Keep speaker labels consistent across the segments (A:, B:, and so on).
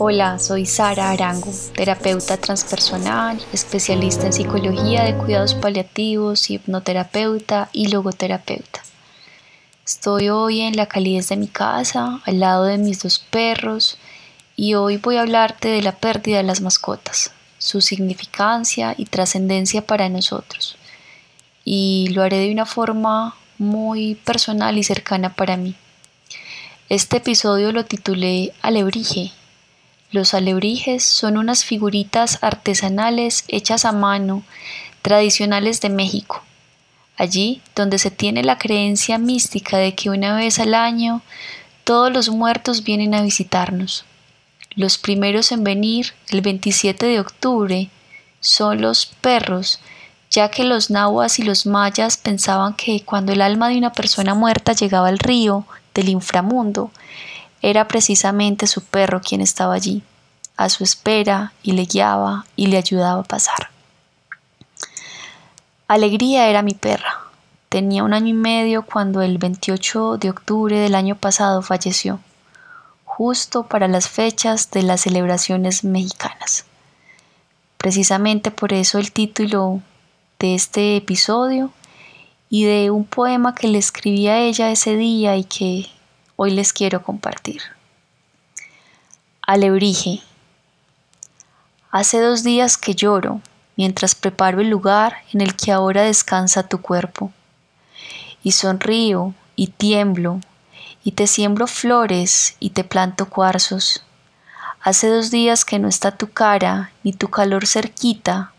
A: Hola, soy Sara Arango, terapeuta transpersonal, especialista en psicología de cuidados paliativos, hipnoterapeuta y logoterapeuta. Estoy hoy en la calidez de mi casa, al lado de mis dos perros, y hoy voy a hablarte de la pérdida de las mascotas, su significancia y trascendencia para nosotros. Y lo haré de una forma muy personal y cercana para mí. Este episodio lo titulé Alebrije los alebrijes son unas figuritas artesanales hechas a mano, tradicionales de México. Allí donde se tiene la creencia mística de que una vez al año todos los muertos vienen a visitarnos. Los primeros en venir, el 27 de octubre, son los perros, ya que los nahuas y los mayas pensaban que cuando el alma de una persona muerta llegaba al río del inframundo, era precisamente su perro quien estaba allí, a su espera, y le guiaba y le ayudaba a pasar. Alegría era mi perra. Tenía un año y medio cuando el 28 de octubre del año pasado falleció, justo para las fechas de las celebraciones mexicanas. Precisamente por eso el título de este episodio y de un poema que le escribí a ella ese día y que hoy les quiero compartir. Alebrije. Hace dos días que lloro mientras preparo el lugar en el que ahora descansa tu cuerpo. Y sonrío y tiemblo y te siembro flores y te planto cuarzos. Hace dos días que no está tu cara ni tu calor cerquita.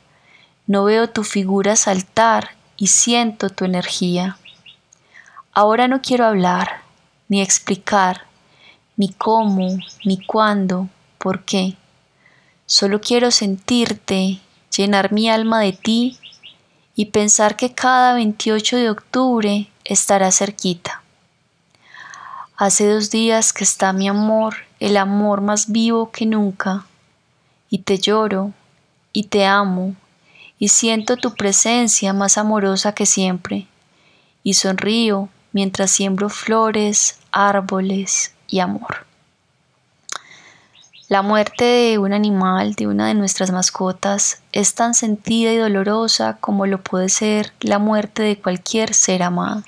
A: No veo tu figura saltar y siento tu energía. Ahora no quiero hablar, ni explicar, ni cómo, ni cuándo, por qué. Solo quiero sentirte, llenar mi alma de ti y pensar que cada 28 de octubre estará cerquita. Hace dos días que está mi amor, el amor más vivo que nunca, y te lloro, y te amo, y siento tu presencia más amorosa que siempre, y sonrío mientras siembro flores, árboles y amor. La muerte de un animal, de una de nuestras mascotas, es tan sentida y dolorosa como lo puede ser la muerte de cualquier ser amado.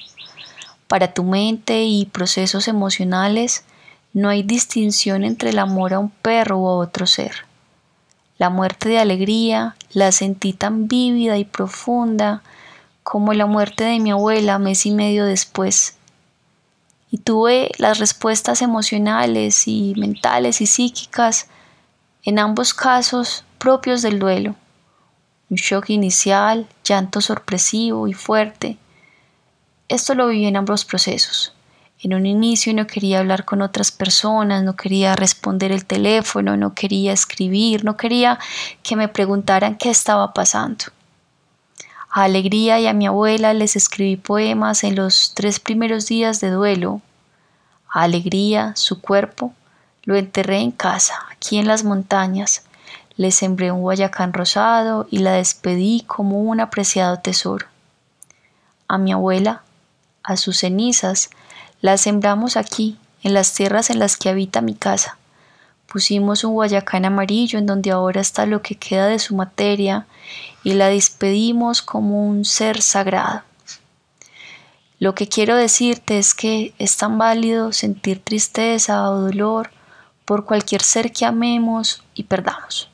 A: Para tu mente y procesos emocionales, no hay distinción entre el amor a un perro o a otro ser. La muerte de alegría la sentí tan vívida y profunda como la muerte de mi abuela mes y medio después. Y tuve las respuestas emocionales y mentales y psíquicas, en ambos casos propios del duelo. Un shock inicial, llanto sorpresivo y fuerte. Esto lo viví en ambos procesos. En un inicio no quería hablar con otras personas, no quería responder el teléfono, no quería escribir, no quería que me preguntaran qué estaba pasando. A Alegría y a mi abuela les escribí poemas en los tres primeros días de duelo. A Alegría, su cuerpo, lo enterré en casa, aquí en las montañas. Le sembré un guayacán rosado y la despedí como un apreciado tesoro. A mi abuela, a sus cenizas, las sembramos aquí, en las tierras en las que habita mi casa. Pusimos un guayacán amarillo en donde ahora está lo que queda de su materia y la despedimos como un ser sagrado. Lo que quiero decirte es que es tan válido sentir tristeza o dolor por cualquier ser que amemos y perdamos,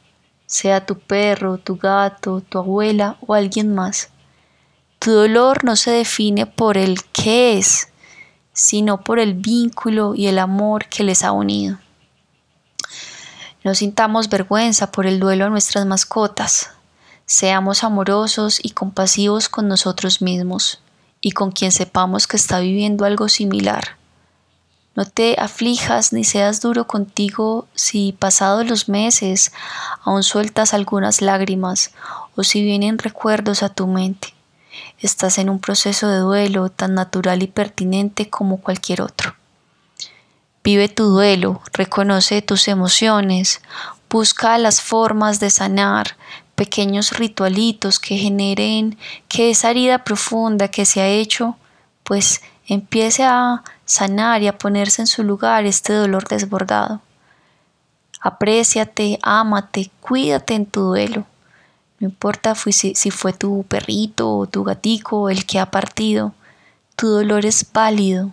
A: sea tu perro, tu gato, tu abuela o alguien más. Tu dolor no se define por el qué es, sino por el vínculo y el amor que les ha unido. No sintamos vergüenza por el duelo a nuestras mascotas. Seamos amorosos y compasivos con nosotros mismos y con quien sepamos que está viviendo algo similar. No te aflijas ni seas duro contigo si pasados los meses aún sueltas algunas lágrimas o si vienen recuerdos a tu mente. Estás en un proceso de duelo tan natural y pertinente como cualquier otro. Vive tu duelo, reconoce tus emociones, busca las formas de sanar, pequeños ritualitos que generen que esa herida profunda que se ha hecho, pues empiece a sanar y a ponerse en su lugar este dolor desbordado. Apréciate, ámate, cuídate en tu duelo. No importa si, fue tu perrito o tu gatico el que ha partido, tu dolor es válido,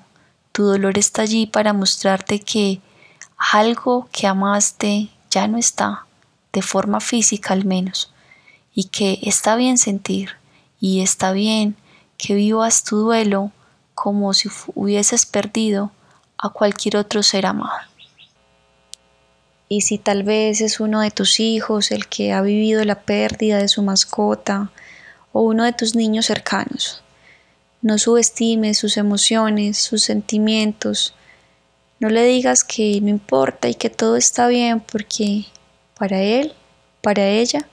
A: tu dolor está allí para mostrarte que algo que amaste ya no está, de forma física al menos, y que está bien sentir y está bien que vivas tu duelo como si hubieses perdido a cualquier otro ser amado. Y si tal vez es uno de tus hijos el que ha vivido la pérdida de su mascota o uno de tus niños cercanos, no subestimes sus emociones, sus sentimientos. No le digas que no importa y que todo está bien porque para él, para ella,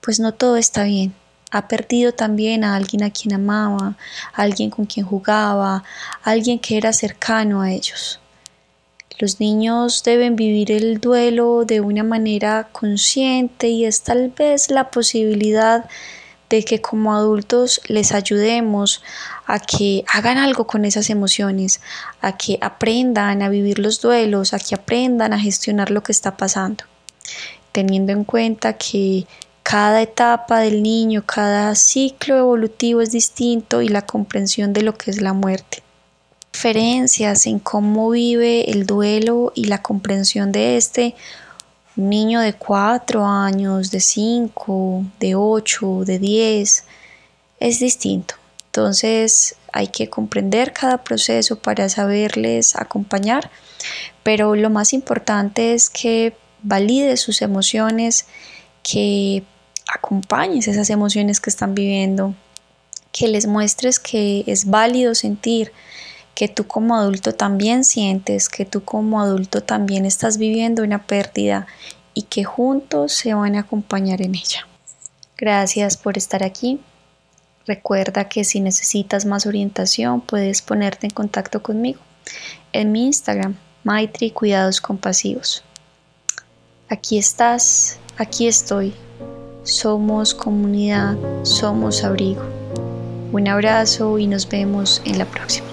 A: pues no todo está bien. Ha perdido también a alguien a quien amaba, a alguien con quien jugaba, a alguien que era cercano a ellos. Los niños deben vivir el duelo de una manera consciente y es tal vez la posibilidad de que como adultos les ayudemos a que hagan algo con esas emociones, a que aprendan a vivir los duelos, a que aprendan a gestionar lo que está pasando, teniendo en cuenta que cada etapa del niño, cada ciclo evolutivo es distinto y la comprensión de lo que es la muerte diferencias en cómo vive el duelo y la comprensión de este. Un niño de 4 años, de 5, de 8, de 10, es distinto. Entonces hay que comprender cada proceso para saberles acompañar, pero lo más importante es que valides sus emociones, que acompañes esas emociones que están viviendo, que les muestres que es válido sentir, que tú como adulto también sientes, que tú como adulto también estás viviendo una pérdida y que juntos se van a acompañar en ella. Gracias por estar aquí. Recuerda que si necesitas más orientación puedes ponerte en contacto conmigo en mi Instagram, Maitri Cuidados Compasivos. Aquí estás, aquí estoy. Somos comunidad, somos abrigo. Un abrazo y nos vemos en la próxima.